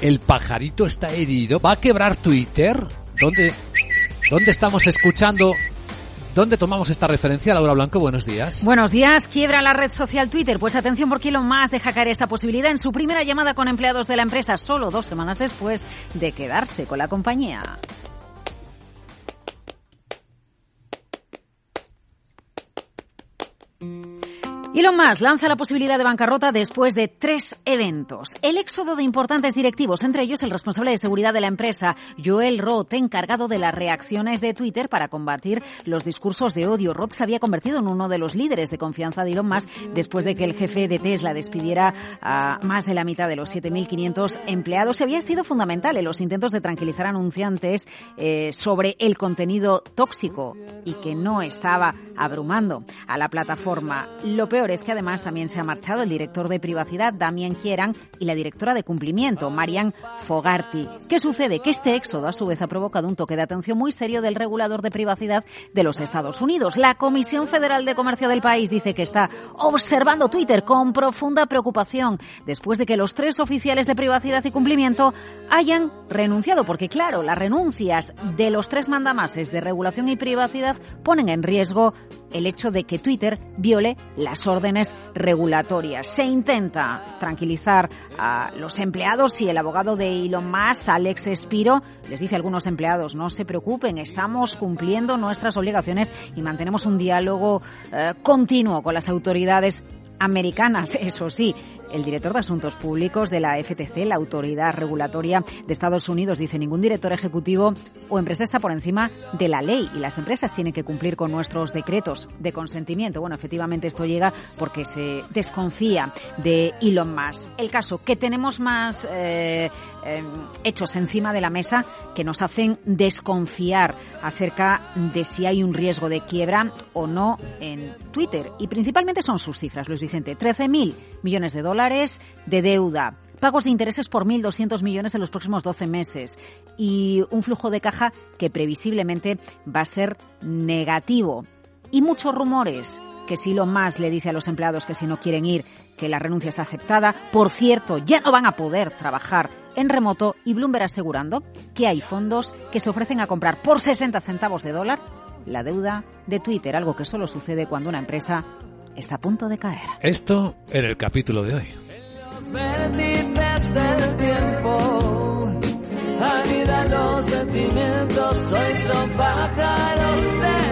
El pajarito está herido. ¿Va a quebrar Twitter? ¿Dónde, dónde estamos escuchando ¿Dónde tomamos esta referencia, Laura Blanco? Buenos días. Buenos días. Quiebra la red social Twitter. Pues atención porque Elon Musk deja caer esta posibilidad en su primera llamada con empleados de la empresa, solo dos semanas después de quedarse con la compañía. Elon Musk lanza la posibilidad de bancarrota después de tres eventos. El éxodo de importantes directivos, entre ellos el responsable de seguridad de la empresa, Joel Roth, encargado de las reacciones de Twitter para combatir los discursos de odio. Roth se había convertido en uno de los líderes de confianza de Elon Musk después de que el jefe de Tesla despidiera a más de la mitad de los 7.500 empleados. Y había sido fundamental en los intentos de tranquilizar anunciantes eh, sobre el contenido tóxico y que no estaba abrumando a la plataforma. Lo peor es que además también se ha marchado el director de privacidad, Damien Kieran, y la directora de cumplimiento, Marian Fogarty. ¿Qué sucede? Que este éxodo a su vez ha provocado un toque de atención muy serio del regulador de privacidad de los Estados Unidos. La Comisión Federal de Comercio del país dice que está observando Twitter con profunda preocupación después de que los tres oficiales de privacidad y cumplimiento hayan renunciado, porque claro, las renuncias de los tres mandamases de regulación y privacidad ponen en riesgo el hecho de que Twitter viole las órdenes regulatorias. Se intenta tranquilizar a los empleados y el abogado de Elon Musk, Alex Espiro, les dice a algunos empleados, no se preocupen, estamos cumpliendo nuestras obligaciones y mantenemos un diálogo eh, continuo con las autoridades americanas, eso sí, el director de Asuntos Públicos de la FTC, la Autoridad Regulatoria de Estados Unidos, dice ningún director ejecutivo o empresa está por encima de la ley y las empresas tienen que cumplir con nuestros decretos de consentimiento. Bueno, efectivamente esto llega porque se desconfía de Elon Musk. El caso que tenemos más eh, eh, hechos encima de la mesa que nos hacen desconfiar acerca de si hay un riesgo de quiebra o no en Twitter. Y principalmente son sus cifras, Luis Vicente. 13.000 millones de dólares de deuda, pagos de intereses por 1.200 millones en los próximos 12 meses y un flujo de caja que previsiblemente va a ser negativo. Y muchos rumores que si lo más le dice a los empleados que si no quieren ir, que la renuncia está aceptada. Por cierto, ya no van a poder trabajar en remoto y Bloomberg asegurando que hay fondos que se ofrecen a comprar por 60 centavos de dólar la deuda de Twitter, algo que solo sucede cuando una empresa está a punto de caer. Esto en el capítulo de hoy. del tiempo, anidan los sentimientos, hoy son pájaros de